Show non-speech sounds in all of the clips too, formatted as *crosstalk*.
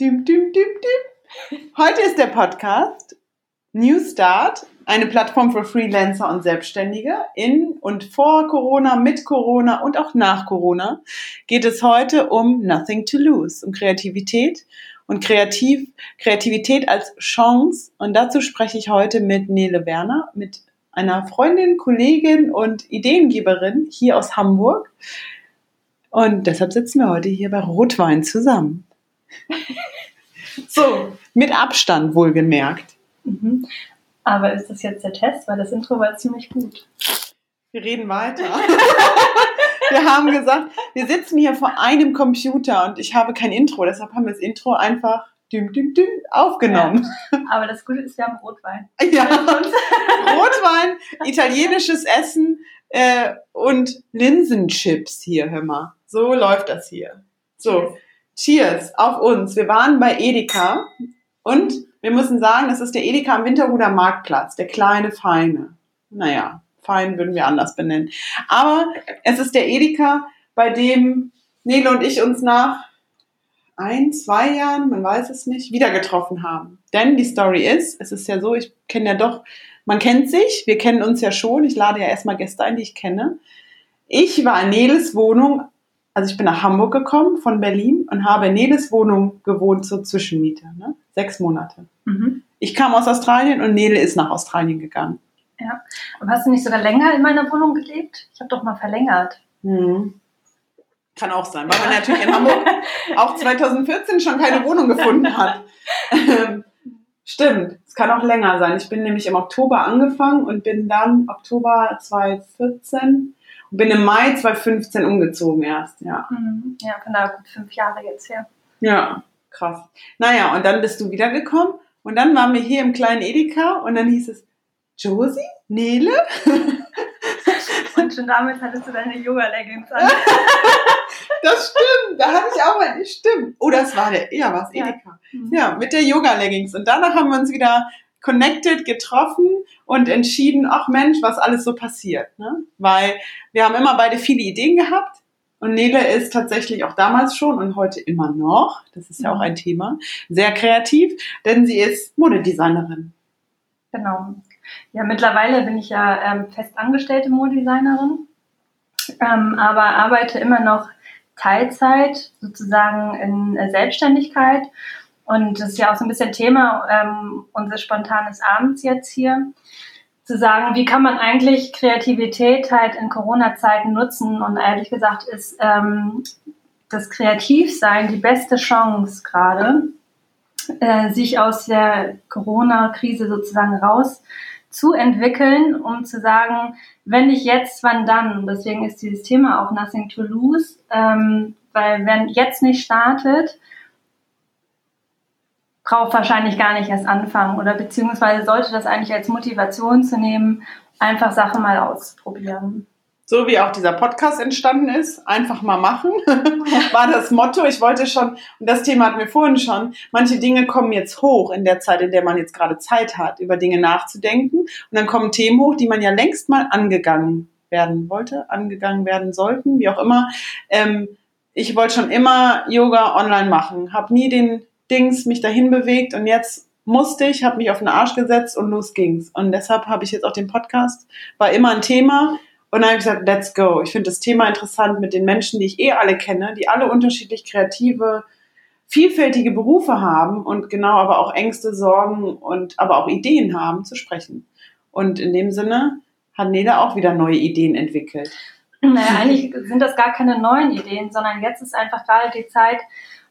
Düm, düm, düm, düm. Heute ist der Podcast New Start, eine Plattform für Freelancer und Selbstständige. In und vor Corona, mit Corona und auch nach Corona geht es heute um Nothing to Lose, um Kreativität und Kreativ, Kreativität als Chance. Und dazu spreche ich heute mit Nele Werner, mit einer Freundin, Kollegin und Ideengeberin hier aus Hamburg. Und deshalb sitzen wir heute hier bei Rotwein zusammen. *laughs* so, mit Abstand wohlgemerkt. Mhm. Aber ist das jetzt der Test? Weil das Intro war ziemlich gut. Wir reden weiter. *laughs* wir haben gesagt, wir sitzen hier vor einem Computer und ich habe kein Intro, deshalb haben wir das Intro einfach düm, düm, düm aufgenommen. Ja, aber das Gute ist, wir haben Rotwein. *laughs* Ja, Rotwein, italienisches Essen äh, und Linsenchips hier, hör mal. So läuft das hier. So, cheers auf uns. Wir waren bei Edeka und wir müssen sagen, das ist der Edeka am Winterhuder Marktplatz, der kleine, feine. Naja, fein würden wir anders benennen. Aber es ist der Edeka, bei dem Nele und ich uns nach ein, zwei Jahren, man weiß es nicht, wieder getroffen haben. Denn die Story ist, es ist ja so, ich kenne ja doch, man kennt sich, wir kennen uns ja schon, ich lade ja erstmal Gäste ein, die ich kenne. Ich war in Neles Wohnung, also ich bin nach Hamburg gekommen von Berlin und habe in Neles Wohnung gewohnt zur Zwischenmiete, ne? sechs Monate. Mhm. Ich kam aus Australien und Nele ist nach Australien gegangen. Ja, aber hast du nicht sogar länger in meiner Wohnung gelebt? Ich habe doch mal verlängert. Mhm. Kann auch sein, weil man natürlich in Hamburg auch 2014 schon keine Wohnung gefunden hat. Ähm, stimmt, es kann auch länger sein. Ich bin nämlich im Oktober angefangen und bin dann Oktober 2014 und bin im Mai 2015 umgezogen erst, ja. Mhm. Ja, da gut fünf Jahre jetzt her. Ja, krass. Naja, und dann bist du wiedergekommen und dann waren wir hier im kleinen Edeka und dann hieß es, Josie? Nele? *laughs* Und schon damit hattest du deine Yoga-Leggings an. *laughs* das stimmt, da hatte ich auch mal, stimmt. Oh, das war der, ja, was Edeka. Ja. Mhm. ja, mit der Yoga-Leggings. Und danach haben wir uns wieder connected, getroffen und entschieden, ach Mensch, was alles so passiert. Ne? Weil wir haben immer beide viele Ideen gehabt. Und Nele ist tatsächlich auch damals schon und heute immer noch, das ist ja auch mhm. ein Thema, sehr kreativ, denn sie ist Modedesignerin. Genau. Ja, mittlerweile bin ich ja ähm, fest angestellte Modedesignerin, ähm, aber arbeite immer noch Teilzeit sozusagen in äh, Selbstständigkeit. Und das ist ja auch so ein bisschen Thema ähm, unseres spontanes Abends jetzt hier, zu sagen, wie kann man eigentlich Kreativität halt in Corona-Zeiten nutzen? Und ehrlich gesagt ist ähm, das Kreativsein die beste Chance gerade, äh, sich aus der Corona-Krise sozusagen raus zu entwickeln, um zu sagen, wenn nicht jetzt, wann dann? Deswegen ist dieses Thema auch Nothing to Lose, ähm, weil wenn jetzt nicht startet, braucht wahrscheinlich gar nicht erst anfangen oder beziehungsweise sollte das eigentlich als Motivation zu nehmen, einfach Sachen mal auszuprobieren so wie auch dieser Podcast entstanden ist, einfach mal machen, *laughs* war das Motto. Ich wollte schon, und das Thema hatten wir vorhin schon, manche Dinge kommen jetzt hoch in der Zeit, in der man jetzt gerade Zeit hat, über Dinge nachzudenken. Und dann kommen Themen hoch, die man ja längst mal angegangen werden wollte, angegangen werden sollten, wie auch immer. Ähm, ich wollte schon immer Yoga online machen, habe nie den Dings mich dahin bewegt und jetzt musste ich, habe mich auf den Arsch gesetzt und los ging's. Und deshalb habe ich jetzt auch den Podcast, war immer ein Thema und dann habe ich gesagt, let's go. Ich finde das Thema interessant mit den Menschen, die ich eh alle kenne, die alle unterschiedlich kreative, vielfältige Berufe haben und genau aber auch Ängste, Sorgen und aber auch Ideen haben, zu sprechen. Und in dem Sinne hat Nele auch wieder neue Ideen entwickelt. Naja, eigentlich sind das gar keine neuen Ideen, sondern jetzt ist einfach gerade die Zeit,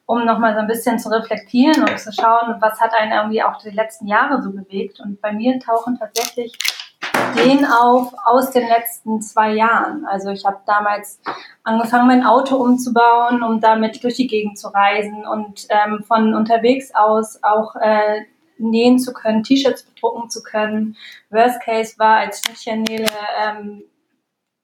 um nochmal so ein bisschen zu reflektieren und zu schauen, was hat einen irgendwie auch die letzten Jahre so bewegt. Und bei mir tauchen tatsächlich Ideen auf aus den letzten zwei Jahren. Also ich habe damals angefangen, mein Auto umzubauen, um damit durch die Gegend zu reisen und ähm, von unterwegs aus auch äh, nähen zu können, T-Shirts bedrucken zu können. Worst Case war als Schnittchennähle ähm,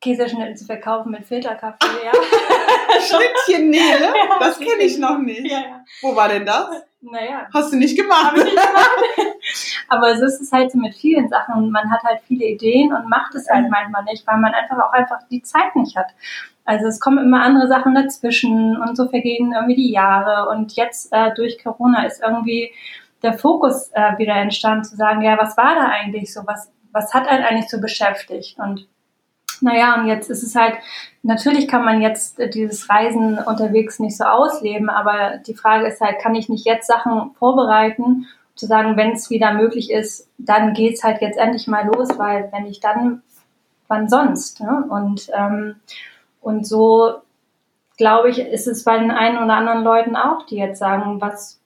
Käseschnitten zu verkaufen mit Filterkaffee. Ja. *laughs* *laughs* Schnittchen Nele? Ja, das kenne ich noch nicht. Ja, ja. Wo war denn das? Naja. Hast du nicht gemacht? Nicht gemacht. *laughs* Aber so ist es halt so mit vielen Sachen. Man hat halt viele Ideen und macht es halt manchmal nicht, weil man einfach auch einfach die Zeit nicht hat. Also es kommen immer andere Sachen dazwischen und so vergehen irgendwie die Jahre. Und jetzt äh, durch Corona ist irgendwie der Fokus äh, wieder entstanden, zu sagen, ja, was war da eigentlich so? Was, was hat einen eigentlich so beschäftigt? Und naja, und jetzt ist es halt, natürlich kann man jetzt dieses Reisen unterwegs nicht so ausleben, aber die Frage ist halt, kann ich nicht jetzt Sachen vorbereiten, zu sagen, wenn es wieder möglich ist, dann geht's halt jetzt endlich mal los, weil wenn ich dann, wann sonst? Ne? Und, ähm, und so, glaube ich, ist es bei den einen oder anderen Leuten auch, die jetzt sagen, was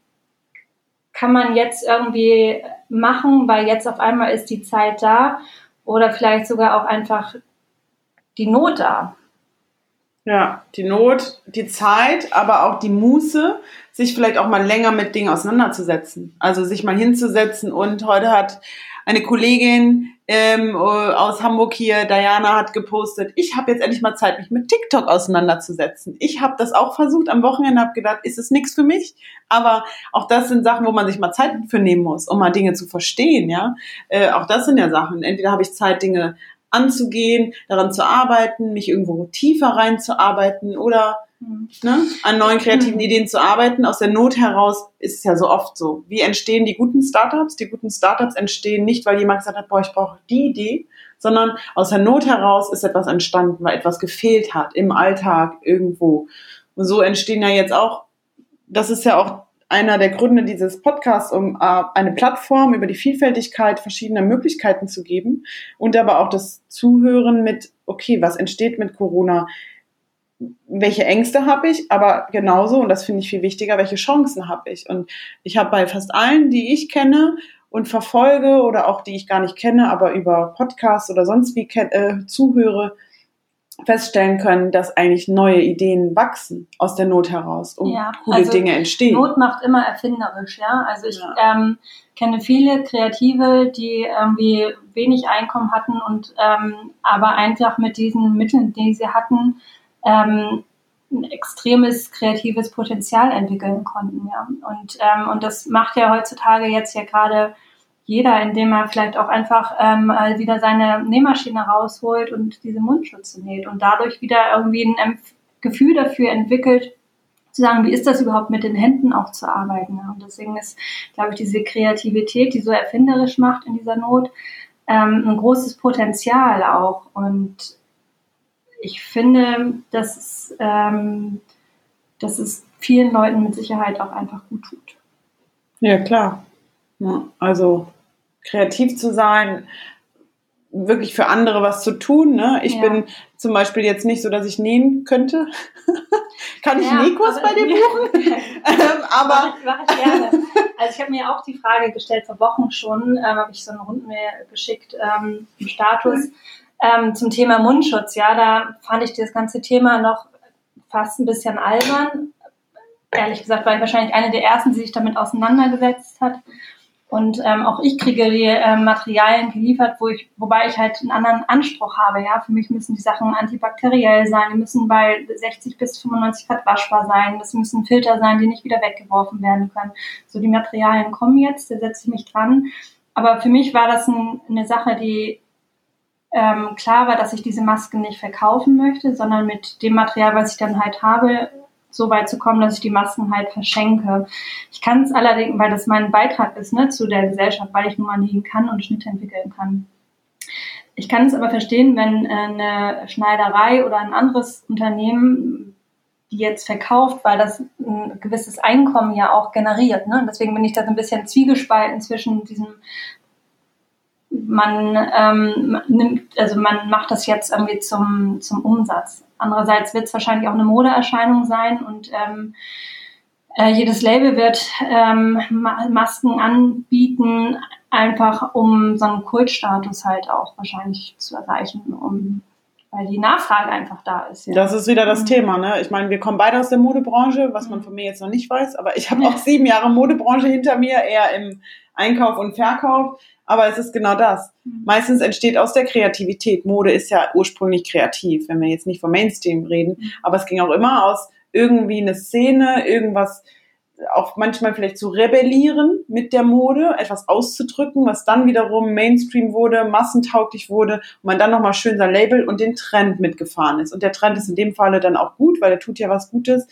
kann man jetzt irgendwie machen, weil jetzt auf einmal ist die Zeit da oder vielleicht sogar auch einfach die Not da. Ja, die Not, die Zeit, aber auch die Muße, sich vielleicht auch mal länger mit Dingen auseinanderzusetzen. Also sich mal hinzusetzen und heute hat eine Kollegin ähm, aus Hamburg hier, Diana, hat gepostet, ich habe jetzt endlich mal Zeit, mich mit TikTok auseinanderzusetzen. Ich habe das auch versucht am Wochenende, habe gedacht, ist es nichts für mich? Aber auch das sind Sachen, wo man sich mal Zeit für nehmen muss, um mal Dinge zu verstehen. Ja, äh, Auch das sind ja Sachen. Entweder habe ich Zeit, Dinge anzugehen, daran zu arbeiten, mich irgendwo tiefer reinzuarbeiten oder mhm. ne, an neuen kreativen mhm. Ideen zu arbeiten. Aus der Not heraus ist es ja so oft so. Wie entstehen die guten Startups? Die guten Startups entstehen nicht, weil jemand gesagt hat, boah, ich brauche die Idee, sondern aus der Not heraus ist etwas entstanden, weil etwas gefehlt hat im Alltag irgendwo. Und so entstehen ja jetzt auch, das ist ja auch einer der Gründe dieses Podcasts, um äh, eine Plattform über die Vielfältigkeit verschiedener Möglichkeiten zu geben und aber auch das Zuhören mit, okay, was entsteht mit Corona? Welche Ängste habe ich, aber genauso, und das finde ich viel wichtiger, welche Chancen habe ich? Und ich habe bei fast allen, die ich kenne und verfolge oder auch die ich gar nicht kenne, aber über Podcasts oder sonst wie äh, zuhöre, feststellen können, dass eigentlich neue Ideen wachsen aus der Not heraus und ja, coole also Dinge entstehen. Not macht immer erfinderisch, ja. Also ich ja. Ähm, kenne viele Kreative, die irgendwie wenig Einkommen hatten und ähm, aber einfach mit diesen Mitteln, die sie hatten, ähm, ein extremes kreatives Potenzial entwickeln konnten, ja. Und ähm, und das macht ja heutzutage jetzt ja gerade jeder, indem er vielleicht auch einfach ähm, wieder seine Nähmaschine rausholt und diese Mundschutze näht und dadurch wieder irgendwie ein Gefühl dafür entwickelt, zu sagen, wie ist das überhaupt mit den Händen auch zu arbeiten. Und deswegen ist, glaube ich, diese Kreativität, die so erfinderisch macht in dieser Not, ähm, ein großes Potenzial auch. Und ich finde, dass es, ähm, dass es vielen Leuten mit Sicherheit auch einfach gut tut. Ja, klar. Ja, also kreativ zu sein, wirklich für andere was zu tun. Ne? Ich ja. bin zum Beispiel jetzt nicht so, dass ich nähen könnte. *laughs* Kann ich ja, einen Nähkurs bei dir buchen? *laughs* ähm, aber mach ich, gerne. Also ich habe mir auch die Frage gestellt vor Wochen schon, ähm, habe ich so eine Rundmail geschickt ähm, im Status ähm, zum Thema Mundschutz. Ja, da fand ich das ganze Thema noch fast ein bisschen albern. Ehrlich gesagt war ich wahrscheinlich eine der ersten, die sich damit auseinandergesetzt hat. Und ähm, auch ich kriege die ähm, Materialien geliefert, wo ich, wobei ich halt einen anderen Anspruch habe. Ja, für mich müssen die Sachen antibakteriell sein, die müssen bei 60 bis 95 Grad waschbar sein, das müssen Filter sein, die nicht wieder weggeworfen werden können. So die Materialien kommen jetzt, da setze ich mich dran. Aber für mich war das ein, eine Sache, die ähm, klar war, dass ich diese Masken nicht verkaufen möchte, sondern mit dem Material, was ich dann halt habe, so weit zu kommen, dass ich die Masken halt verschenke. Ich kann es allerdings, weil das mein Beitrag ist ne, zu der Gesellschaft, weil ich nun mal nähen kann und Schnitte entwickeln kann. Ich kann es aber verstehen, wenn äh, eine Schneiderei oder ein anderes Unternehmen die jetzt verkauft, weil das ein gewisses Einkommen ja auch generiert. Ne? Deswegen bin ich da so ein bisschen zwiegespalten zwischen diesem man ähm, nimmt, also man macht das jetzt irgendwie zum, zum Umsatz. Andererseits wird es wahrscheinlich auch eine Modeerscheinung sein und ähm, äh, jedes Label wird ähm, Masken anbieten, einfach um so einen Kultstatus halt auch wahrscheinlich zu erreichen, um weil die Nachfrage einfach da ist. Ja. Das ist wieder das mhm. Thema. Ne? Ich meine, wir kommen beide aus der Modebranche, was man mhm. von mir jetzt noch nicht weiß, aber ich habe *laughs* auch sieben Jahre Modebranche hinter mir, eher im Einkauf und Verkauf, aber es ist genau das. Mhm. Meistens entsteht aus der Kreativität. Mode ist ja ursprünglich kreativ, wenn wir jetzt nicht vom Mainstream reden, Mhm. aber es ging auch immer aus irgendwie eine Szene, irgendwas auch manchmal vielleicht zu rebellieren mit der Mode, etwas auszudrücken, was dann wiederum Mainstream wurde, massentauglich wurde und man dann nochmal schön sein Label und den Trend mitgefahren ist. Und der Trend ist in dem Falle dann auch gut, weil der tut ja was Gutes.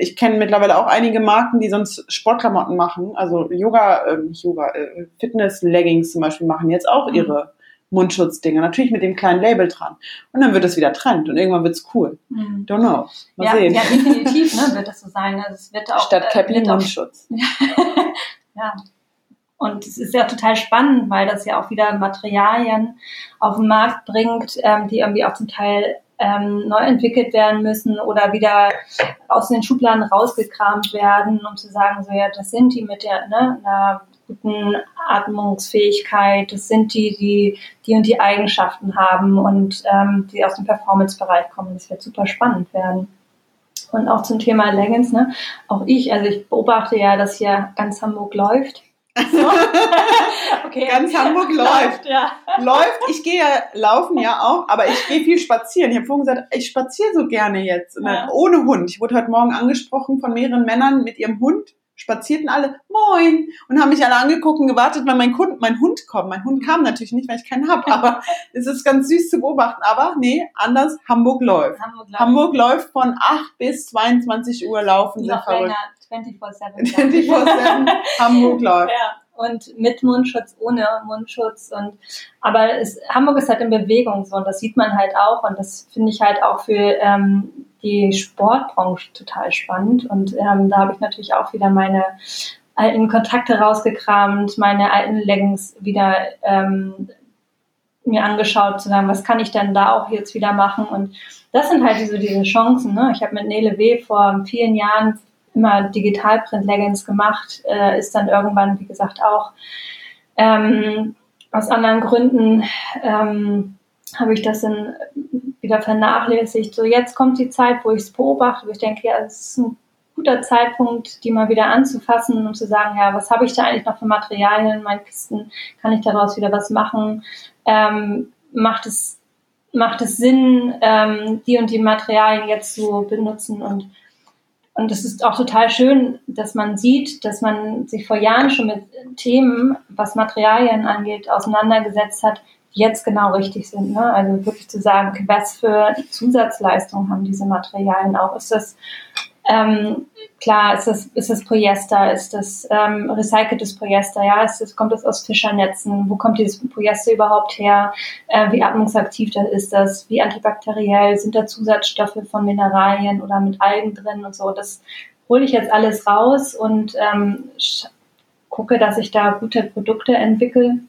Ich kenne mittlerweile auch einige Marken, die sonst Sportklamotten machen, also Yoga, äh, nicht Yoga, äh, Fitness-Leggings zum Beispiel machen jetzt auch Mhm. ihre Mundschutzdinger, natürlich mit dem kleinen Label dran. Und dann wird es wieder Trend und irgendwann wird's cool. Mhm. Don't know. Mal Ja, sehen. ja, definitiv ne, wird das so sein. Also es wird auch, Statt äh, Cappy wird auch Mundschutz. *laughs* ja. Und es ist ja total spannend, weil das ja auch wieder Materialien auf den Markt bringt, ähm, die irgendwie auch zum Teil ähm, neu entwickelt werden müssen oder wieder aus den Schubladen rausgekramt werden, um zu sagen, so ja, das sind die mit der ne, einer guten Atmungsfähigkeit, das sind die, die die und die Eigenschaften haben und ähm, die aus dem Performance-Bereich kommen. Das wird super spannend werden. Und auch zum Thema Leggings, ne? Auch ich, also ich beobachte ja, dass hier ganz Hamburg läuft. So. *laughs* okay. Ganz Hamburg läuft. ja. läuft. Ich gehe ja laufen ja auch, aber ich gehe viel spazieren. Ich habe vorhin gesagt, ich spaziere so gerne jetzt, ne, Ja. ohne Hund. Ich wurde heute Morgen angesprochen von mehreren Männern mit ihrem Hund, spazierten alle, moin, und haben mich alle angeguckt und gewartet, weil mein, Hund, mein Hund kommt. Mein Hund kam natürlich nicht, weil ich keinen habe, aber *laughs* es ist ganz süß zu beobachten. Aber nee, anders, Hamburg läuft. Hamburg läuft. Hamburg läuft von 8 bis 22 Uhr laufen, noch verrückt. länger, 24-7. 24/7 Hamburg läuft. Ja, und mit Mundschutz, ohne Mundschutz. Und aber es, Hamburg ist halt in Bewegung so und das sieht man halt auch und das finde ich halt auch für ähm, die Sportbranche total spannend. Und ähm, da habe ich natürlich auch wieder meine alten Kontakte rausgekramt, meine alten Leggings wieder ähm, mir angeschaut, zu sagen, was kann ich denn da auch jetzt wieder machen? Und das sind halt so diese Chancen. Ne? Ich habe mit Nele W. vor vielen Jahren immer Digitalprint-Leggings gemacht, äh, ist dann irgendwann, wie gesagt, auch ähm, aus anderen Gründen ähm, habe ich das dann wieder vernachlässigt. So jetzt kommt die Zeit, wo ich es beobachte, wo ich denke, ja, es ist ein guter Zeitpunkt, die mal wieder anzufassen und zu sagen, ja, was habe ich da eigentlich noch für Materialien in meinen Kisten? Kann ich daraus wieder was machen? Ähm, macht es macht es Sinn, ähm, die und die Materialien jetzt zu benutzen und und es ist auch total schön, dass man sieht, dass man sich vor Jahren schon mit Themen, was Materialien angeht, auseinandergesetzt hat, die jetzt genau richtig sind. Ne? Also wirklich zu sagen, was für Zusatzleistungen haben diese Materialien auch? Ist das ähm, klar, ist das, ist das Polyester, ist das ähm, recyceltes Polyester, ja, ist das, kommt das aus Fischernetzen, wo kommt dieses Polyester überhaupt her, äh, wie atmungsaktiv das ist das, wie antibakteriell, sind da Zusatzstoffe von Mineralien oder mit Algen drin und so, das hole ich jetzt alles raus und ähm, gucke, dass ich da gute Produkte entwickle,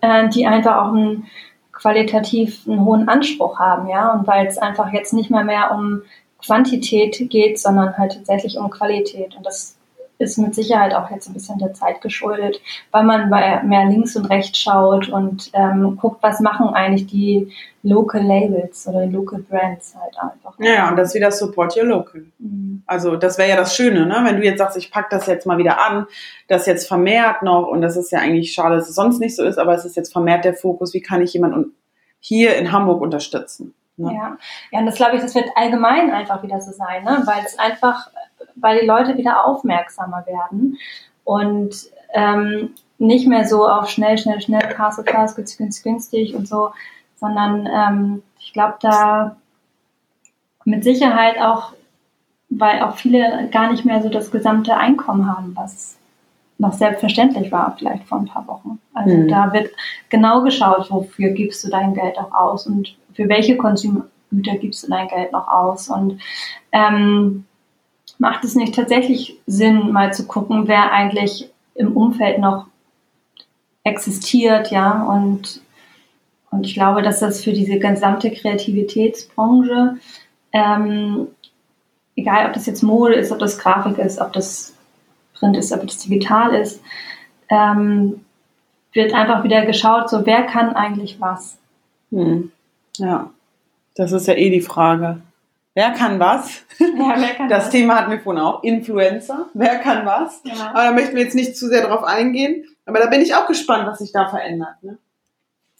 äh, die einfach auch einen qualitativ einen hohen Anspruch haben, ja, und weil es einfach jetzt nicht mehr mehr um Quantität geht, sondern halt tatsächlich um Qualität. Und das ist mit Sicherheit auch jetzt ein bisschen der Zeit geschuldet, weil man bei mehr links und rechts schaut und ähm, guckt, was machen eigentlich die Local Labels oder die Local Brands halt einfach. Ja, ja, und das wieder Support Your Local. Mhm. Also das wäre ja das Schöne, ne? wenn du jetzt sagst, ich pack das jetzt mal wieder an, das jetzt vermehrt noch und das ist ja eigentlich schade, dass es sonst nicht so ist, aber es ist jetzt vermehrt der Fokus, wie kann ich jemanden hier in Hamburg unterstützen. Ne? Ja. ja, und das glaube ich, das wird allgemein einfach wieder so sein, ne? weil es einfach, weil die Leute wieder aufmerksamer werden und ähm, nicht mehr so auf schnell, schnell, schnell, fast, fast, günstig, günstig, günstig und so, sondern ähm, ich glaube, da mit Sicherheit auch, weil auch viele gar nicht mehr so das gesamte Einkommen haben, was noch selbstverständlich war, vielleicht vor ein paar Wochen. Also Mhm. da wird genau geschaut, wofür gibst du dein Geld auch aus und für welche Konsumgüter gibst du dein Geld noch aus und ähm, macht es nicht tatsächlich Sinn, mal zu gucken, wer eigentlich im Umfeld noch existiert, ja, und, und ich glaube, dass das für diese gesamte Kreativitätsbranche, ähm, egal ob das jetzt Mode ist, ob das Grafik ist, ob das Print ist, ob das digital ist, ähm, wird einfach wieder geschaut, so wer kann eigentlich was. Hm. Ja, das ist ja eh die Frage. Wer kann was? Ja, wer kann Das was? Thema hatten wir vorhin auch. Influencer. Wer kann was? Genau. Aber da möchten wir jetzt nicht zu sehr drauf eingehen. Aber da bin ich auch gespannt, was sich da verändert. Ne?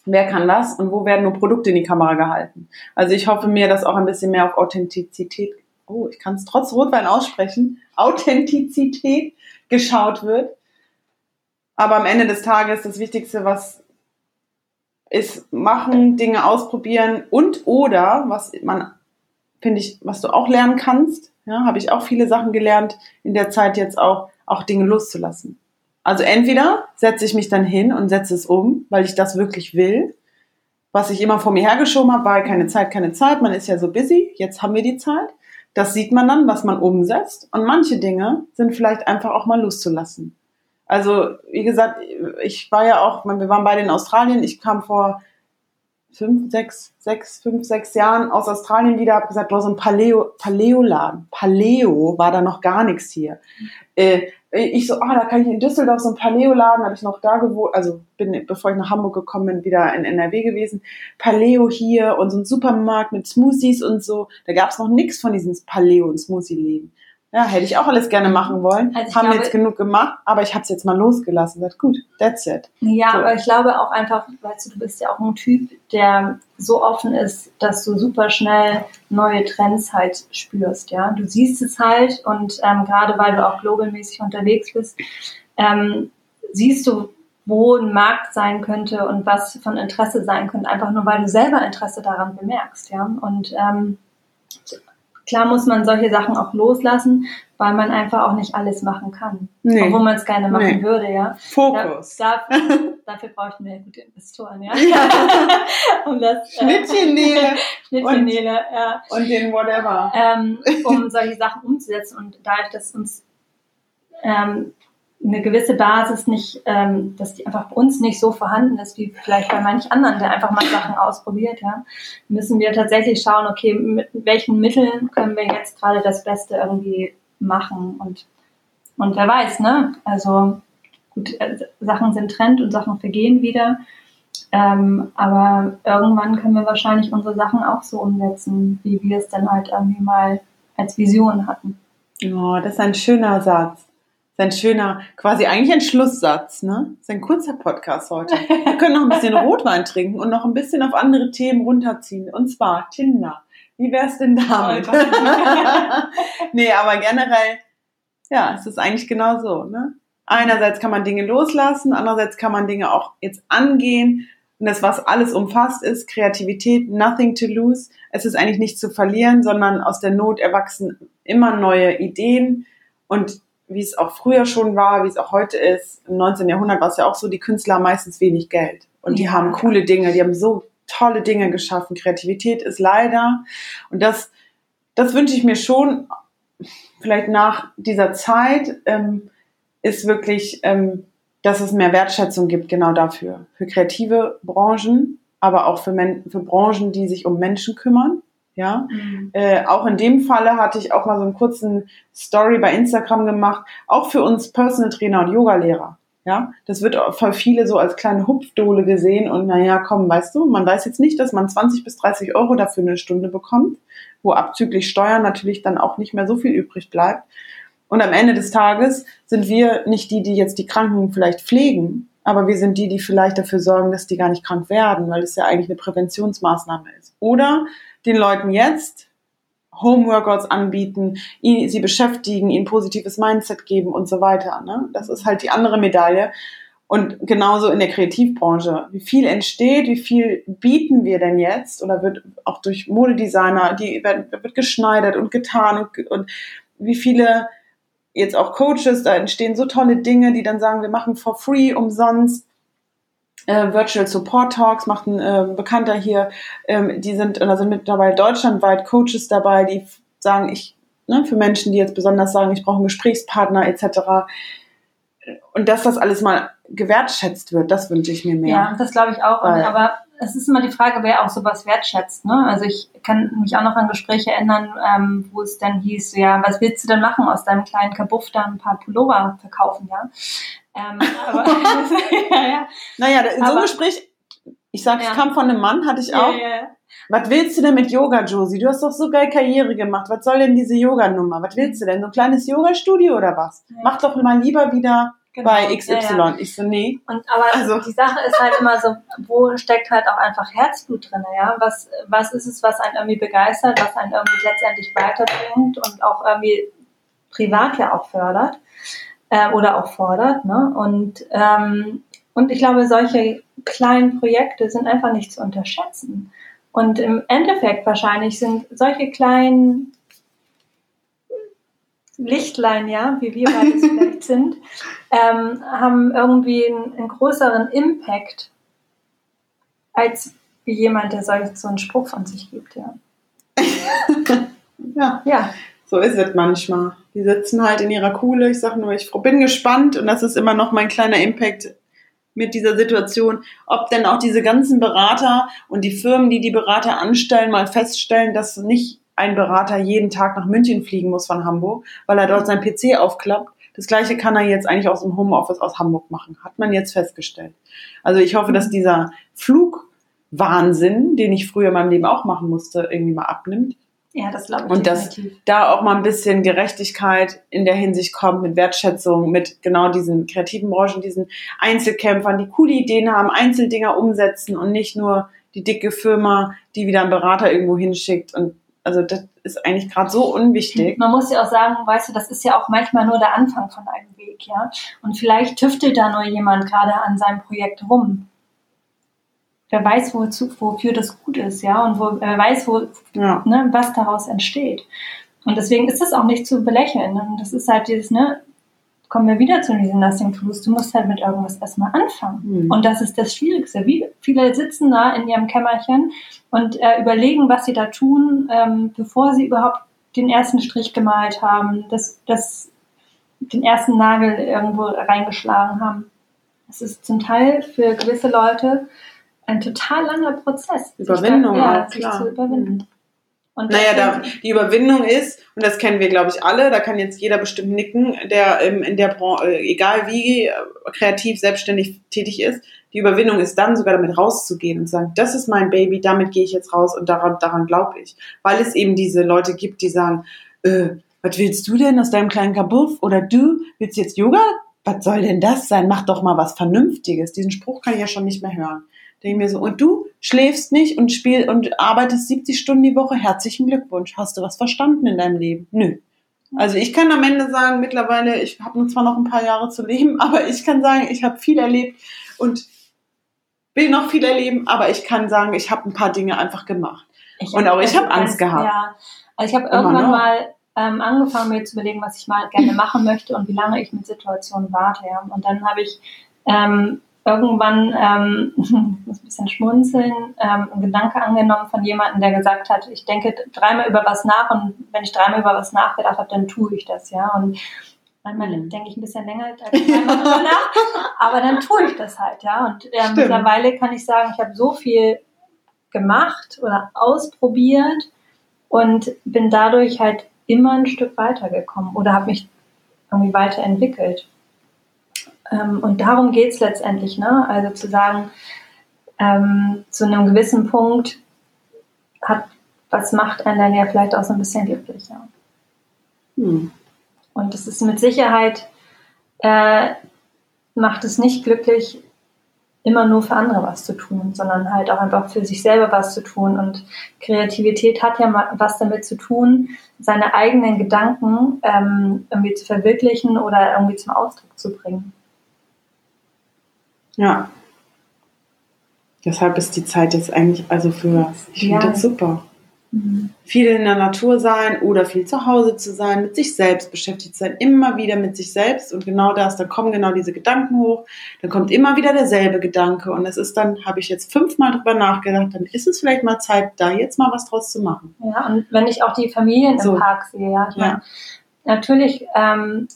Wer kann was und wo werden nur Produkte in die Kamera gehalten? Also ich hoffe mir, dass auch ein bisschen mehr auf Authentizität, oh, ich kann es trotz Rotwein aussprechen, Authentizität geschaut wird. Aber am Ende des Tages das Wichtigste, was ist machen, Dinge ausprobieren und oder, was man, finde ich, was du auch lernen kannst, ja, habe ich auch viele Sachen gelernt in der Zeit jetzt auch, auch Dinge loszulassen. Also entweder setze ich mich dann hin und setze es um, weil ich das wirklich will, was ich immer vor mir hergeschoben habe, war keine Zeit, keine Zeit, man ist ja so busy, jetzt haben wir die Zeit. Das sieht man dann, was man umsetzt. Und manche Dinge sind vielleicht einfach auch mal loszulassen. Also, wie gesagt, ich war ja auch, wir waren beide in Australien, ich kam vor fünf, sechs, sechs, fünf, sechs Jahren aus Australien wieder, habe gesagt, boah, so ein Paleo, Paleo-Laden. Paleo war da noch gar nichts hier. Äh, ich so, ah, da kann ich in Düsseldorf so ein Paleo-Laden, habe ich noch da gewohnt, also bin, bevor ich nach Hamburg gekommen bin, wieder in NRW gewesen. Paleo hier und so ein Supermarkt mit Smoothies und so. Da gab es noch nichts von diesen Paleo- und Smoothie-Läden. Ja, hätte ich auch alles gerne machen wollen. Also Haben glaube- jetzt genug gemacht, aber ich habe es jetzt mal losgelassen. Sagt, gut, that's it. Ja, So. aber ich glaube auch einfach, weißt du, du bist ja auch ein Typ, der so offen ist, dass du super schnell neue Trends halt spürst, ja. Du siehst es halt und ähm, gerade weil du auch globalmäßig unterwegs bist, ähm, siehst du, wo ein Markt sein könnte und was von Interesse sein könnte, einfach nur weil du selber Interesse daran bemerkst, ja. Und ähm, klar muss man solche Sachen auch loslassen, weil man einfach auch nicht alles machen kann. Nee. Obwohl man es gerne machen Nee. würde, ja. Fokus. Da, da, *laughs* dafür bräuchten wir gute Investoren, ja. *laughs* um das äh, Schnittchennähle *laughs* Schnittchennähle, ja. und den whatever. Ähm, um solche Sachen umzusetzen und dadurch, dass uns ähm, eine gewisse Basis nicht, ähm, dass die einfach bei uns nicht so vorhanden ist wie vielleicht bei manch anderen, der einfach mal Sachen ausprobiert, ja, müssen wir tatsächlich schauen, okay, mit welchen Mitteln können wir jetzt gerade das Beste irgendwie machen und und wer weiß, ne? Also gut, äh, Sachen sind Trend und Sachen vergehen wieder. Ähm, aber irgendwann können wir wahrscheinlich unsere Sachen auch so umsetzen, wie wir es dann halt irgendwie mal als Vision hatten. Oh, das ist ein schöner Satz. Das ist ein schöner, quasi eigentlich ein Schlusssatz, ne? Das ist ein kurzer Podcast heute. Wir können noch ein bisschen *laughs* Rotwein trinken und noch ein bisschen auf andere Themen runterziehen. Und zwar Tinder. Wie wär's denn damit? *laughs* Nee, aber generell, ja, es ist eigentlich genau so, ne? Einerseits kann man Dinge loslassen, andererseits kann man Dinge auch jetzt angehen. Und das, was alles umfasst, ist Kreativität, nothing to lose. Es ist eigentlich nichts zu verlieren, sondern aus der Not erwachsen immer neue Ideen. Und wie es auch früher schon war, wie es auch heute ist, im 19. Jahrhundert war es ja auch so, die Künstler haben meistens wenig Geld. Und die Ja. haben coole Dinge, die haben so tolle Dinge geschaffen. Kreativität ist leider, und das, das wünsche ich mir schon, vielleicht nach dieser Zeit, ähm, ist wirklich, ähm, dass es mehr Wertschätzung gibt genau dafür. Für kreative Branchen, aber auch für, Men für Branchen, die sich um Menschen kümmern. Ja, äh, auch in dem Falle hatte ich auch mal so einen kurzen Story bei Instagram gemacht, auch für uns Personal Trainer und Yogalehrer. Ja, das wird für viele so als kleine Hupfdohle gesehen und naja, komm, weißt du, man weiß jetzt nicht, dass man 20 bis 30 Euro dafür eine Stunde bekommt, wo abzüglich Steuern natürlich dann auch nicht mehr so viel übrig bleibt. Und am Ende des Tages sind wir nicht die, die jetzt die Kranken vielleicht pflegen, aber wir sind die, die vielleicht dafür sorgen, dass die gar nicht krank werden, weil es ja eigentlich eine Präventionsmaßnahme ist. Oder den Leuten jetzt Homeworkouts anbieten, sie beschäftigen, ihnen positives Mindset geben und so weiter. Ne? Das ist halt die andere Medaille. Und genauso in der Kreativbranche. Wie viel entsteht, wie viel bieten wir denn jetzt? Oder wird auch durch Modedesigner, die werden, wird geschneidert und getan und, und wie viele jetzt auch Coaches, da entstehen so tolle Dinge, die dann sagen, wir machen for free, umsonst. Äh, Virtual Support Talks macht ein äh, Bekannter hier, ähm, die sind, da sind mittlerweile deutschlandweit Coaches dabei, die sagen, ich, ne, für Menschen, die jetzt besonders sagen, ich brauche einen Gesprächspartner etc. Und dass das alles mal gewertschätzt wird, das wünsche ich mir mehr. Ja, das glaube ich auch. Weil- aber es ist immer die Frage, wer auch sowas wertschätzt. Ne? Also ich kann mich auch noch an Gespräche erinnern, ähm, wo es dann hieß, ja, was willst du denn machen aus deinem kleinen Kabuff da ein paar Pullover verkaufen, ja? Ähm, aber, *laughs* *laughs* ja, ja. Naja, so Aber- Gespräch Ich sag, Ja. es kam von einem Mann, hatte ich auch. Ja, ja. Was willst du denn mit Yoga, Josie? Du hast doch so geil Karriere gemacht. Was soll denn diese Yoga-Nummer? Was willst du denn? So ein kleines Yoga-Studio oder was? Mach doch mal lieber wieder Genau. bei XY. Ja, ja. Ich so, nee. Und aber Also- die Sache ist halt immer so, wo steckt halt auch einfach Herzblut drin, ja? Was, was ist es, was einen irgendwie begeistert, was einen irgendwie letztendlich weiterbringt und auch irgendwie privat ja auch fördert äh, oder auch fordert, ne? Und ähm, und ich glaube, solche kleinen Projekte sind einfach nicht zu unterschätzen. Und im Endeffekt wahrscheinlich sind solche kleinen Lichtlein, ja, wie wir beide vielleicht *laughs* sind, ähm, haben irgendwie einen, einen größeren Impact als jemand, der solch, so einen Spruch von sich gibt, ja. *laughs* Ja, Ja, so ist es manchmal. Die sitzen halt in ihrer Kuhle. Ich sag nur, ich bin gespannt und das ist immer noch mein kleiner Impact mit dieser Situation, ob denn auch diese ganzen Berater und die Firmen, die die Berater anstellen, mal feststellen, dass nicht ein Berater jeden Tag nach München fliegen muss von Hamburg, weil er dort sein PC aufklappt. Das gleiche kann er jetzt eigentlich aus dem Homeoffice aus Hamburg machen, hat man jetzt festgestellt. Also ich hoffe, dass dieser Flugwahnsinn, den ich früher in meinem Leben auch machen musste, irgendwie mal abnimmt ja, das glaube ich Und definitiv. da auch mal ein bisschen Gerechtigkeit in der Hinsicht kommt, mit Wertschätzung, mit genau diesen kreativen Branchen, diesen Einzelkämpfern, die coole Ideen haben, Einzeldinger umsetzen und nicht nur die dicke Firma, die wieder einen Berater irgendwo hinschickt. Und also das ist eigentlich gerade so unwichtig. Man muss ja auch sagen, weißt du, das ist ja auch manchmal nur der Anfang von einem Weg, ja. Und vielleicht tüftelt da nur jemand gerade an seinem Projekt rum. Wer weiß, wozu, wofür das gut ist, ja, und wo, wer weiß, wo, Ja. ne, was daraus entsteht. Und deswegen ist das auch nicht zu belächeln. Und das ist halt dieses, ne, kommen wir wieder zu diesen Nothing Tools, du musst halt mit irgendwas erstmal anfangen. Hm. Und das ist das Schwierigste. Wie viele sitzen da in ihrem Kämmerchen und äh, überlegen, was sie da tun, ähm, bevor sie überhaupt den ersten Strich gemalt haben, das, das, den ersten Nagel irgendwo reingeschlagen haben. Das ist zum Teil für gewisse Leute ein total langer Prozess. sich Überwindung da, ja, sich zu überwinden. Und Naja, da, die Überwindung ist, und das kennen wir, glaube ich, alle, da kann jetzt jeder bestimmt nicken, der ähm, in der Branche, äh, egal wie äh, kreativ, selbstständig tätig ist, die Überwindung ist dann sogar damit rauszugehen und zu sagen, das ist mein Baby, damit gehe ich jetzt raus und daran, daran glaube ich. Weil es eben diese Leute gibt, die sagen, äh, was willst du denn aus deinem kleinen Kabuff? Oder du willst jetzt Yoga? Was soll denn das sein? Mach doch mal was Vernünftiges. Diesen Spruch kann ich ja schon nicht mehr hören. Denke ich mir so, und du schläfst nicht und spiel und arbeitest 70 Stunden die Woche. Herzlichen Glückwunsch. Hast du was verstanden in deinem Leben? Nö. Also ich kann am Ende sagen, mittlerweile, ich habe zwar noch ein paar Jahre zu leben, *laughs* aber ich kann sagen, ich habe viel erlebt und will noch viel erleben, aber ich kann sagen, ich habe ein paar Dinge einfach gemacht. Und auch ich hab Angst gehabt. Ja, also ich habe irgendwann noch. mal ähm, angefangen, mir zu überlegen, was ich mal gerne machen möchte und wie lange ich mit Situationen warte. Ja. Und dann habe ich ähm, irgendwann, ähm, *laughs* ich muss ein bisschen schmunzeln, ähm, einen Gedanke angenommen von jemandem, der gesagt hat, ich denke dreimal über was nach und wenn ich dreimal über was nachgedacht habe, dann tue ich das, ja. Und manchmal Mhm. denke ich ein bisschen länger als dreimal drüber *laughs* nach, aber dann tue ich das halt, ja. Und ähm, mittlerweile kann ich sagen, ich habe so viel gemacht oder ausprobiert und bin dadurch halt immer ein Stück weitergekommen oder habe mich irgendwie weiterentwickelt. Ähm, und darum geht's letztendlich, ne? Also zu sagen, ähm, zu einem gewissen Punkt hat, was macht einen dann ja vielleicht auch so ein bisschen glücklicher. Hm. Und es ist mit Sicherheit, äh, macht es nicht glücklich, immer nur für andere was zu tun, sondern halt auch einfach für sich selber was zu tun. Und Kreativität hat ja mal was damit zu tun, seine eigenen Gedanken ähm, irgendwie zu verwirklichen oder irgendwie zum Ausdruck zu bringen. Ja. Deshalb ist die Zeit jetzt eigentlich, also für, ich finde Ja. das super. Viel in der Natur sein oder viel zu Hause zu sein, mit sich selbst beschäftigt sein, immer wieder mit sich selbst und genau das, dann kommen genau diese Gedanken hoch, dann kommt immer wieder derselbe Gedanke und es ist dann, habe ich jetzt fünfmal drüber nachgedacht, dann ist es vielleicht mal Zeit, da jetzt mal was draus zu machen. Ja, und wenn ich auch die Familien So. im Park sehe, ja, ich Ja. meine, natürlich ähm,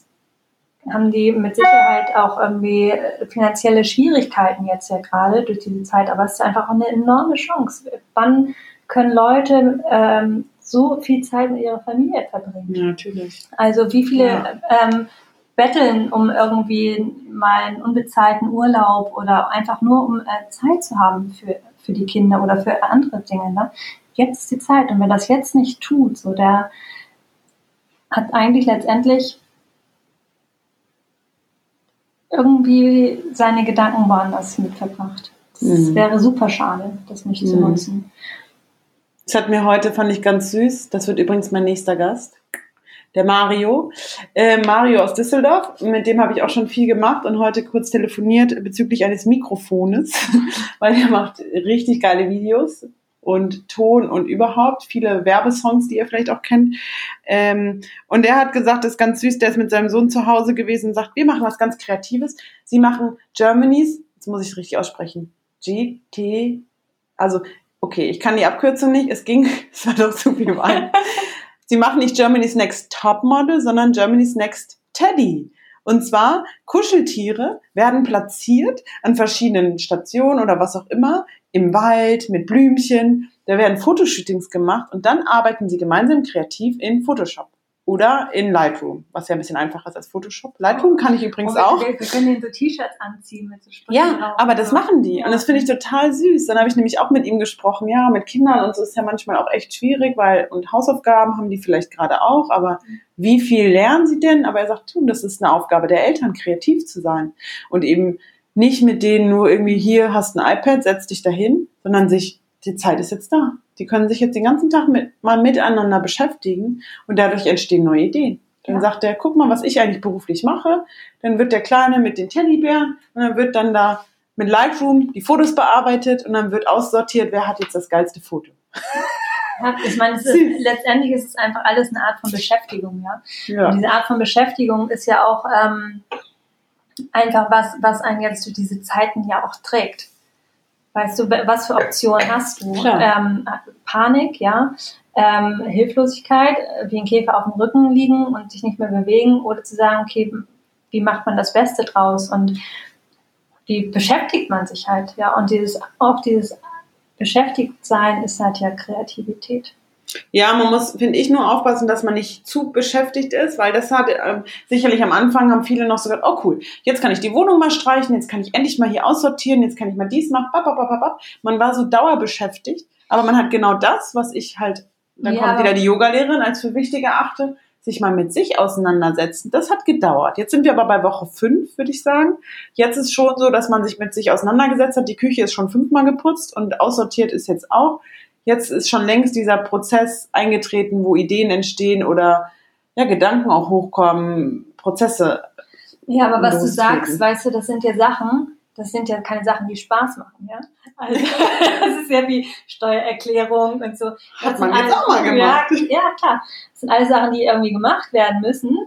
haben die mit Sicherheit auch irgendwie finanzielle Schwierigkeiten jetzt ja gerade durch diese Zeit, aber es ist einfach auch eine enorme Chance. Wann können Leute ähm, so viel Zeit mit ihrer Familie verbringen? Ja, natürlich. Also wie viele Ja. ähm, betteln, um irgendwie mal einen unbezahlten Urlaub oder einfach nur um äh, Zeit zu haben für, für die Kinder oder für andere Dinge. Ne? Jetzt ist die Zeit. Und wer das jetzt nicht tut, so der hat eigentlich letztendlich irgendwie seine Gedanken woanders mitverbracht. Das mhm. wäre super schade, das nicht mhm. zu nutzen. Das hat mir heute, fand ich ganz süß. Das wird übrigens mein nächster Gast. Der Mario. Äh, Mario aus Düsseldorf. Mit dem habe ich auch schon viel gemacht und heute kurz telefoniert bezüglich eines Mikrofones, *laughs* weil er macht richtig geile Videos und Ton und überhaupt viele Werbesongs, die ihr vielleicht auch kennt. Ähm, und er hat gesagt, das ist ganz süß, der ist mit seinem Sohn zu Hause gewesen und sagt, wir machen was ganz Kreatives. Sie machen Germany's, jetzt muss ich es richtig aussprechen, GT, also okay, ich kann die Abkürzung nicht, es ging, *laughs* es war doch zu viel Wein. *laughs* Sie machen nicht Germany's Next Top Model, sondern Germany's Next Teddy. Und zwar Kuscheltiere werden platziert an verschiedenen Stationen oder was auch immer im Wald mit Blümchen. Da werden Fotoshootings gemacht und dann arbeiten sie gemeinsam kreativ in Photoshop oder in Lightroom, was ja ein bisschen einfacher ist als Photoshop. Lightroom kann ich übrigens wir, auch. Wir können den so T-Shirts anziehen mit so Ja, aber das machen die und das finde ich total süß. Dann habe ich nämlich auch mit ihm gesprochen. Ja, mit Kindern und so ist ja manchmal auch echt schwierig, weil und Hausaufgaben haben die vielleicht gerade auch, aber wie viel lernen sie denn? Aber er sagt, tun, das ist eine Aufgabe der Eltern, kreativ zu sein und eben nicht mit denen nur irgendwie hier hast ein iPad, setz dich dahin, sondern sich die Zeit ist jetzt da. Die können sich jetzt den ganzen Tag mit, mal miteinander beschäftigen und dadurch entstehen neue Ideen. Dann ja. sagt er, guck mal, was ich eigentlich beruflich mache. Dann wird der Kleine mit den Teddybären und dann wird dann da mit Lightroom die Fotos bearbeitet und dann wird aussortiert, wer hat jetzt das geilste Foto. Ich meine, ist, letztendlich ist es einfach alles eine Art von Beschäftigung, ja. ja. Und diese Art von Beschäftigung ist ja auch ähm, einfach was, was einen jetzt durch diese Zeiten ja auch trägt. Weißt du, was für Optionen hast du? Ähm, Panik, ja. Ähm, Hilflosigkeit, wie ein Käfer auf dem Rücken liegen und sich nicht mehr bewegen oder zu sagen, okay, wie macht man das Beste draus und wie beschäftigt man sich halt, ja. Und dieses, auch dieses Beschäftigtsein ist halt ja Kreativität. Ja, man muss, finde ich, nur aufpassen, dass man nicht zu beschäftigt ist, weil das hat ähm, sicherlich am Anfang haben viele noch so gesagt, oh cool, jetzt kann ich die Wohnung mal streichen, jetzt kann ich endlich mal hier aussortieren, jetzt kann ich mal dies machen, bap, bap, bap, bap. Man war so dauerbeschäftigt, aber man hat genau das, was ich halt, dann ja. kommt wieder die Yogalehrerin als für wichtig erachte, sich mal mit sich auseinandersetzen. Das hat gedauert. Jetzt sind wir aber bei Woche fünf, würde ich sagen. Jetzt ist schon so, dass man sich mit sich auseinandergesetzt hat. Die Küche ist schon fünfmal geputzt und aussortiert ist jetzt auch jetzt ist schon längst dieser Prozess eingetreten, wo Ideen entstehen oder ja, Gedanken auch hochkommen, Prozesse. Ja, aber was du sagst, weißt du, das sind ja Sachen, das sind ja keine Sachen, die Spaß machen, ja. Also, *laughs* das ist ja wie Steuererklärung und so. Hat man jetzt auch mal gemacht. Ja, ja, klar. Das sind alles Sachen, die irgendwie gemacht werden müssen.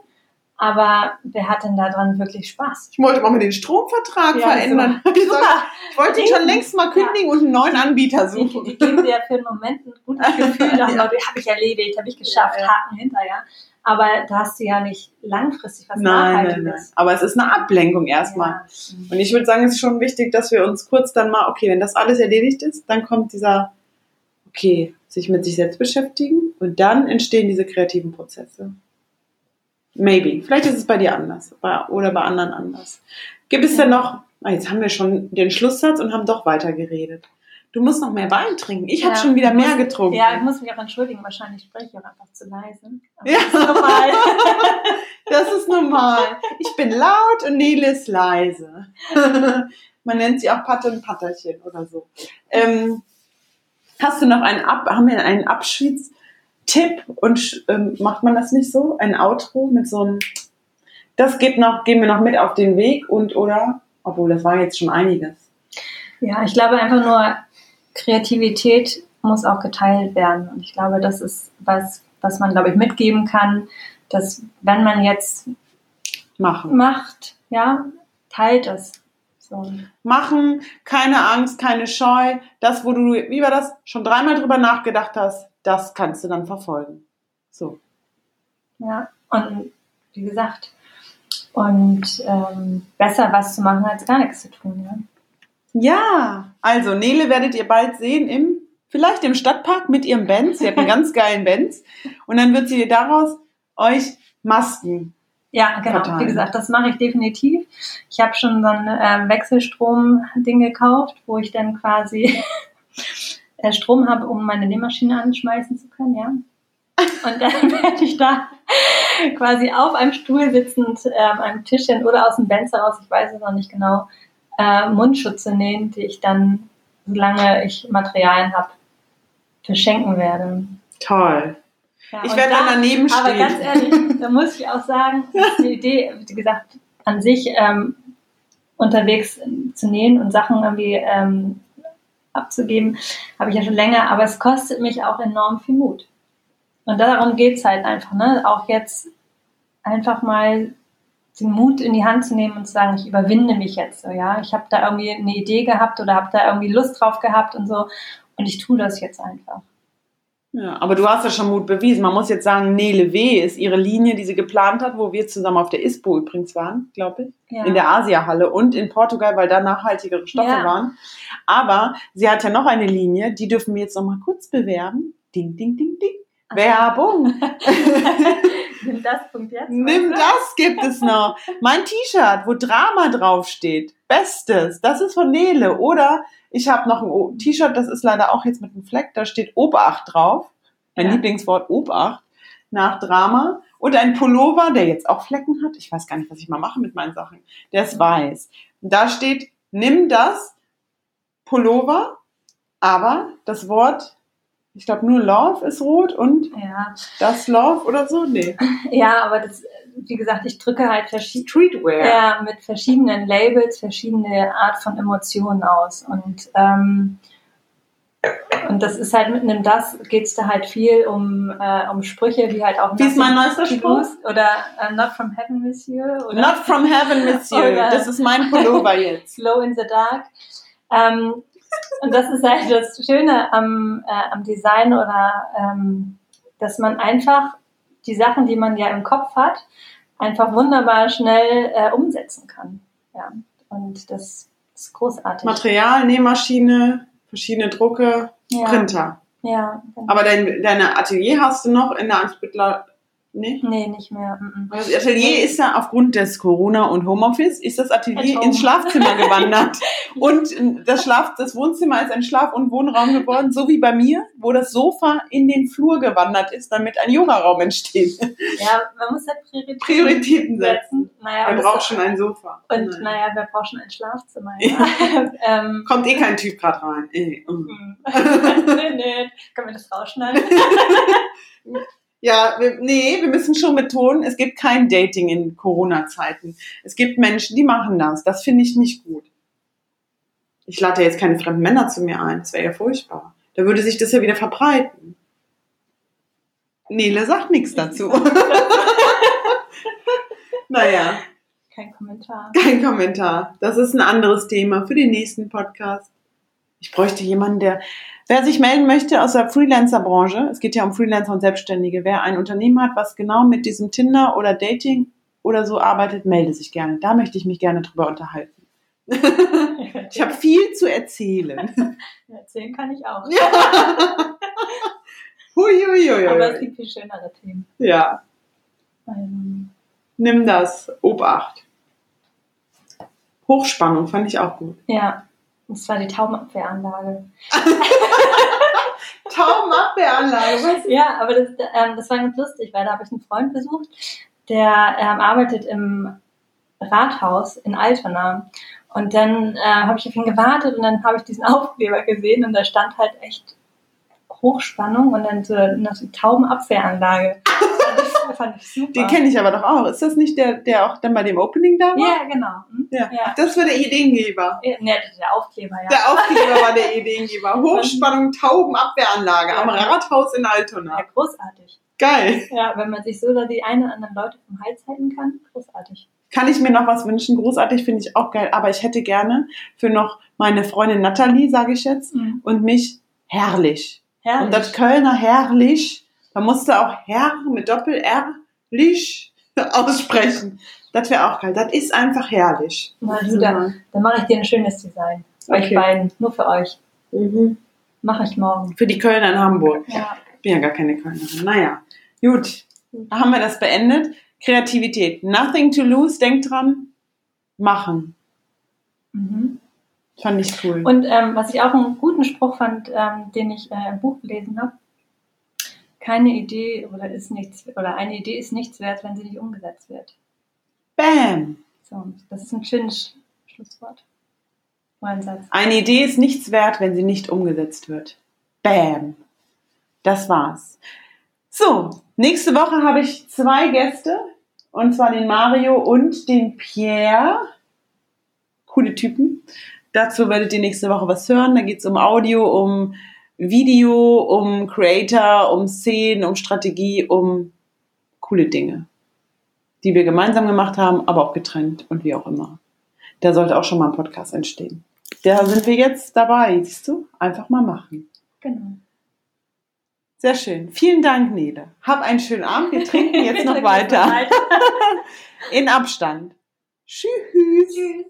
Aber wer hat denn daran wirklich Spaß? Ich wollte mal mit den Stromvertrag ja, verändern. Super. Super. Ich wollte ihn schon längst mal kündigen ja. und einen neuen Anbieter suchen. Die, die geben dir ja für einen Moment ein gutes *laughs* Gefühl, ja. habe ich erledigt, habe ich geschafft, Haken hinterher. Aber da hast du ja nicht langfristig was nein, Nachhaltiges. Nein, nein. Aber es ist eine Ablenkung erstmal. Und ich würde sagen, es ist schon wichtig, dass wir uns kurz dann mal, okay, wenn das alles erledigt ist, dann kommt dieser, okay, sich mit sich selbst beschäftigen und dann entstehen diese kreativen Prozesse. Maybe. Vielleicht ist es bei dir anders oder bei anderen anders. Gibt es denn noch, ah, jetzt haben wir schon den Schlusssatz und haben doch weiter geredet. Du musst noch mehr Wein trinken. Ich ja, habe schon wieder mehr getrunken. Ja, ich muss mich auch entschuldigen. Wahrscheinlich spreche ich auch einfach zu leise. Aber ja. Das ist normal. *laughs* das ist normal. Ich bin laut und Nele ist leise. *laughs* Man nennt sie auch Patte und Patterchen oder so. Ähm, hast du noch einen Ab haben wir einen Abschieds Tipp und ähm, macht man das nicht so? Ein Outro mit so einem, das geht noch, gehen wir noch mit auf den Weg und oder, obwohl das war jetzt schon einiges. Ja, ich glaube einfach nur, Kreativität muss auch geteilt werden. Und ich glaube, das ist was, was man, glaube ich, mitgeben kann, dass wenn man jetzt Machen. macht, ja, teilt es. Machen, keine Angst, keine Scheu. Das, wo du, wie war das, schon dreimal drüber nachgedacht hast, das kannst du dann verfolgen. So. Ja, und wie gesagt, und ähm, besser was zu machen, als gar nichts zu tun. Ja? ja, also Nele werdet ihr bald sehen im, vielleicht im Stadtpark mit ihrem Benz. Sie hat einen *laughs* ganz geilen Benz. Und dann wird sie daraus euch Masken Ja, genau. Verteilen. Wie gesagt, das mache ich definitiv. Ich habe schon so ein äh, Wechselstrom-Ding gekauft, wo ich dann quasi *laughs* äh, Strom habe, um meine Nähmaschine anschmeißen zu können, ja. Und dann *laughs* werde ich da quasi auf einem Stuhl sitzend, äh, einem Tischchen oder aus dem Benz heraus, ich weiß es noch nicht genau, äh, Mundschutze nähen, die ich dann, solange ich Materialien habe, verschenken werde. Toll. Ja, Ich werde dann daneben Aber stehen. ganz ehrlich, da muss ich auch sagen, *laughs* die Idee, wie gesagt, an sich ähm, unterwegs zu nähen und Sachen irgendwie ähm, abzugeben, habe ich ja schon länger, aber es kostet mich auch enorm viel Mut. Und darum geht's halt einfach, ne? Auch jetzt einfach mal den Mut in die Hand zu nehmen und zu sagen, ich überwinde mich jetzt so, ja. Ich habe da irgendwie eine Idee gehabt oder habe da irgendwie Lust drauf gehabt und so. Und ich tue das jetzt einfach. Ja, aber du hast ja schon Mut bewiesen. Man muss jetzt sagen, Nele W. ist ihre Linie, die sie geplant hat, wo wir zusammen auf der ISPO übrigens waren, glaube ich. Ja. In der Asiahalle und in Portugal, weil da nachhaltigere Stoffe Ja. waren. Aber sie hat ja noch eine Linie, die dürfen wir jetzt noch mal kurz bewerben. Ding, ding, ding, ding. Werbung. *laughs* *laughs* Nimm das Punkt jetzt. Nimm das gibt es noch. Mein T-Shirt, wo Drama draufsteht. Bestes. Das ist von Nele. Oder ich habe noch ein T-Shirt, das ist leider auch jetzt mit einem Fleck. Da steht Obacht drauf. Mein Ja. Lieblingswort Obacht. Nach Drama. Und ein Pullover, der jetzt auch Flecken hat. Ich weiß gar nicht, was ich mal mache mit meinen Sachen. Der ist weiß. Und da steht, nimm das Pullover. Aber das Wort, ich glaube nur Love ist rot und Ja. das Love oder so. Nee. *laughs* ja, aber das, wie gesagt, ich drücke halt verschiedene Streetwear. ja, mit verschiedenen Labels, verschiedene Art von Emotionen aus. Und, ähm, und das ist halt mit einem Das geht's da halt viel um, äh, um Sprüche, wie halt auch Wie ist mein neuester Spruch? Oder äh, Not from Heaven, Monsieur. Oder Not from heaven, Monsieur. *laughs* Das ist mein Pullover jetzt. *laughs* Slow in the Dark. Ähm, und das ist halt das Schöne am, äh, am Design oder ähm, dass man einfach die Sachen, die man ja im Kopf hat, einfach wunderbar schnell äh, umsetzen kann. Ja. Und das ist großartig. Material, Nähmaschine, verschiedene Drucke, ja. Printer. Ja. genau. Aber dein, deine Atelier hast du noch in der Ansbüttler. Nee? Nee, nicht mehr. mm. Das Atelier ist ja aufgrund des Corona und Homeoffice, ist das Atelier At ins Schlafzimmer gewandert. *laughs* Und das, Schlaf, das Wohnzimmer ist ein Schlaf- und Wohnraum geworden, so wie bei mir, wo das Sofa in den Flur gewandert ist, damit ein Yogaraum entsteht. Ja, man muss halt Prioritäten, Prioritäten setzen. Naja, das- braucht schon ein Sofa. Und Nein. naja, wir brauchen schon ein Schlafzimmer. Ja. *laughs* ähm, Kommt eh kein Typ gerade rein. Ey, mm. hm. *laughs* nee, nee. Können wir das rausschneiden? Ja, wir, nee, wir müssen schon betonen, es gibt kein Dating in Corona-Zeiten. Es gibt Menschen, die machen das. Das finde ich nicht gut. Ich lade ja jetzt keine fremden Männer zu mir ein. Das wäre ja furchtbar. Da würde sich das ja wieder verbreiten. Nele sagt nichts dazu. *laughs* naja, Kein Kommentar. kein Kommentar. Das ist ein anderes Thema für den nächsten Podcast. Ich bräuchte jemanden, der, wer sich melden möchte aus der Freelancer-Branche, es geht ja um Freelancer und Selbstständige, wer ein Unternehmen hat, was genau mit diesem Tinder oder Dating oder so arbeitet, melde sich gerne. Da möchte ich mich gerne drüber unterhalten. Ich habe viel zu erzählen. Erzählen kann ich auch. Hui, hui, hui, Aber es gibt viel schönere Themen. Ja, Ähm, nimm das. Obacht. Hochspannung fand ich auch gut. ja, das war die Taubenabwehranlage. *laughs* Taubenabwehranlage. Ja, aber das, ähm, das war ganz lustig, weil da habe ich einen Freund besucht, der ähm, arbeitet im Rathaus in Altona. Und dann äh, habe ich auf ihn gewartet und dann habe ich diesen *laughs* Aufkleber gesehen und da stand halt echt Hochspannung und dann so so Taubenabwehranlage. *laughs* *laughs* Das fand ich, super. Den kenne ich aber doch auch. Ist das nicht der, der auch dann bei dem Opening da war? Ja, genau. Hm? Ja. Ja. Das war der Ideengeber. Ja, Ne, der Aufkleber, ja. Der Aufkleber war der Ideengeber. *laughs* Hochspannung Taubenabwehranlage am Ja. Rathaus in ja, Altona. großartig. Geil. Ja, wenn man sich so da die einen oder anderen Leute vom Hals halten kann, großartig. Kann ich mir noch was wünschen? Großartig finde ich auch geil. Aber ich hätte gerne für noch meine Freundin Nathalie, sage ich jetzt, Mhm. und mich herrlich. Herrlich. Und das Kölner herrlich, da musste auch Herr mit Doppel-R lich *laughs* aussprechen. Das wäre auch geil. Das ist einfach herrlich. Na, du, dann, dann mache ich dir ein schönes Design. Euch Okay. beiden, nur für euch. Mhm. Mache ich morgen. Für die Kölner in Hamburg. Ja. bin ja gar keine Kölnerin. Naja, gut. Da haben wir das beendet. Kreativität. Nothing to lose, denk dran. Machen. Mhm. Fand ich cool. Und ähm, was ich auch einen guten Spruch fand, ähm, den ich äh, im Buch gelesen habe, keine Idee oder ist nichts oder eine Idee ist nichts wert, wenn sie nicht umgesetzt wird. Bam! So, das ist ein schönes Schlusswort. Ein Satz. Eine Idee ist nichts wert, wenn sie nicht umgesetzt wird. Bam! Das war's. So, nächste Woche habe ich zwei Gäste. Und zwar den Mario und den Pierre. Coole Typen. Dazu werdet ihr nächste Woche was hören. Da geht's um Audio, um Video, um Creator, um Szenen, um Strategie, um coole Dinge, die wir gemeinsam gemacht haben, aber auch getrennt und wie auch immer. Da sollte auch schon mal ein Podcast entstehen. Da sind wir jetzt dabei, siehst du? Einfach mal machen. Genau. Sehr schön. Vielen Dank, Nele. Hab einen schönen Abend. Wir trinken *laughs* jetzt noch weiter. *laughs* In Abstand. Tschüss. Tschüss.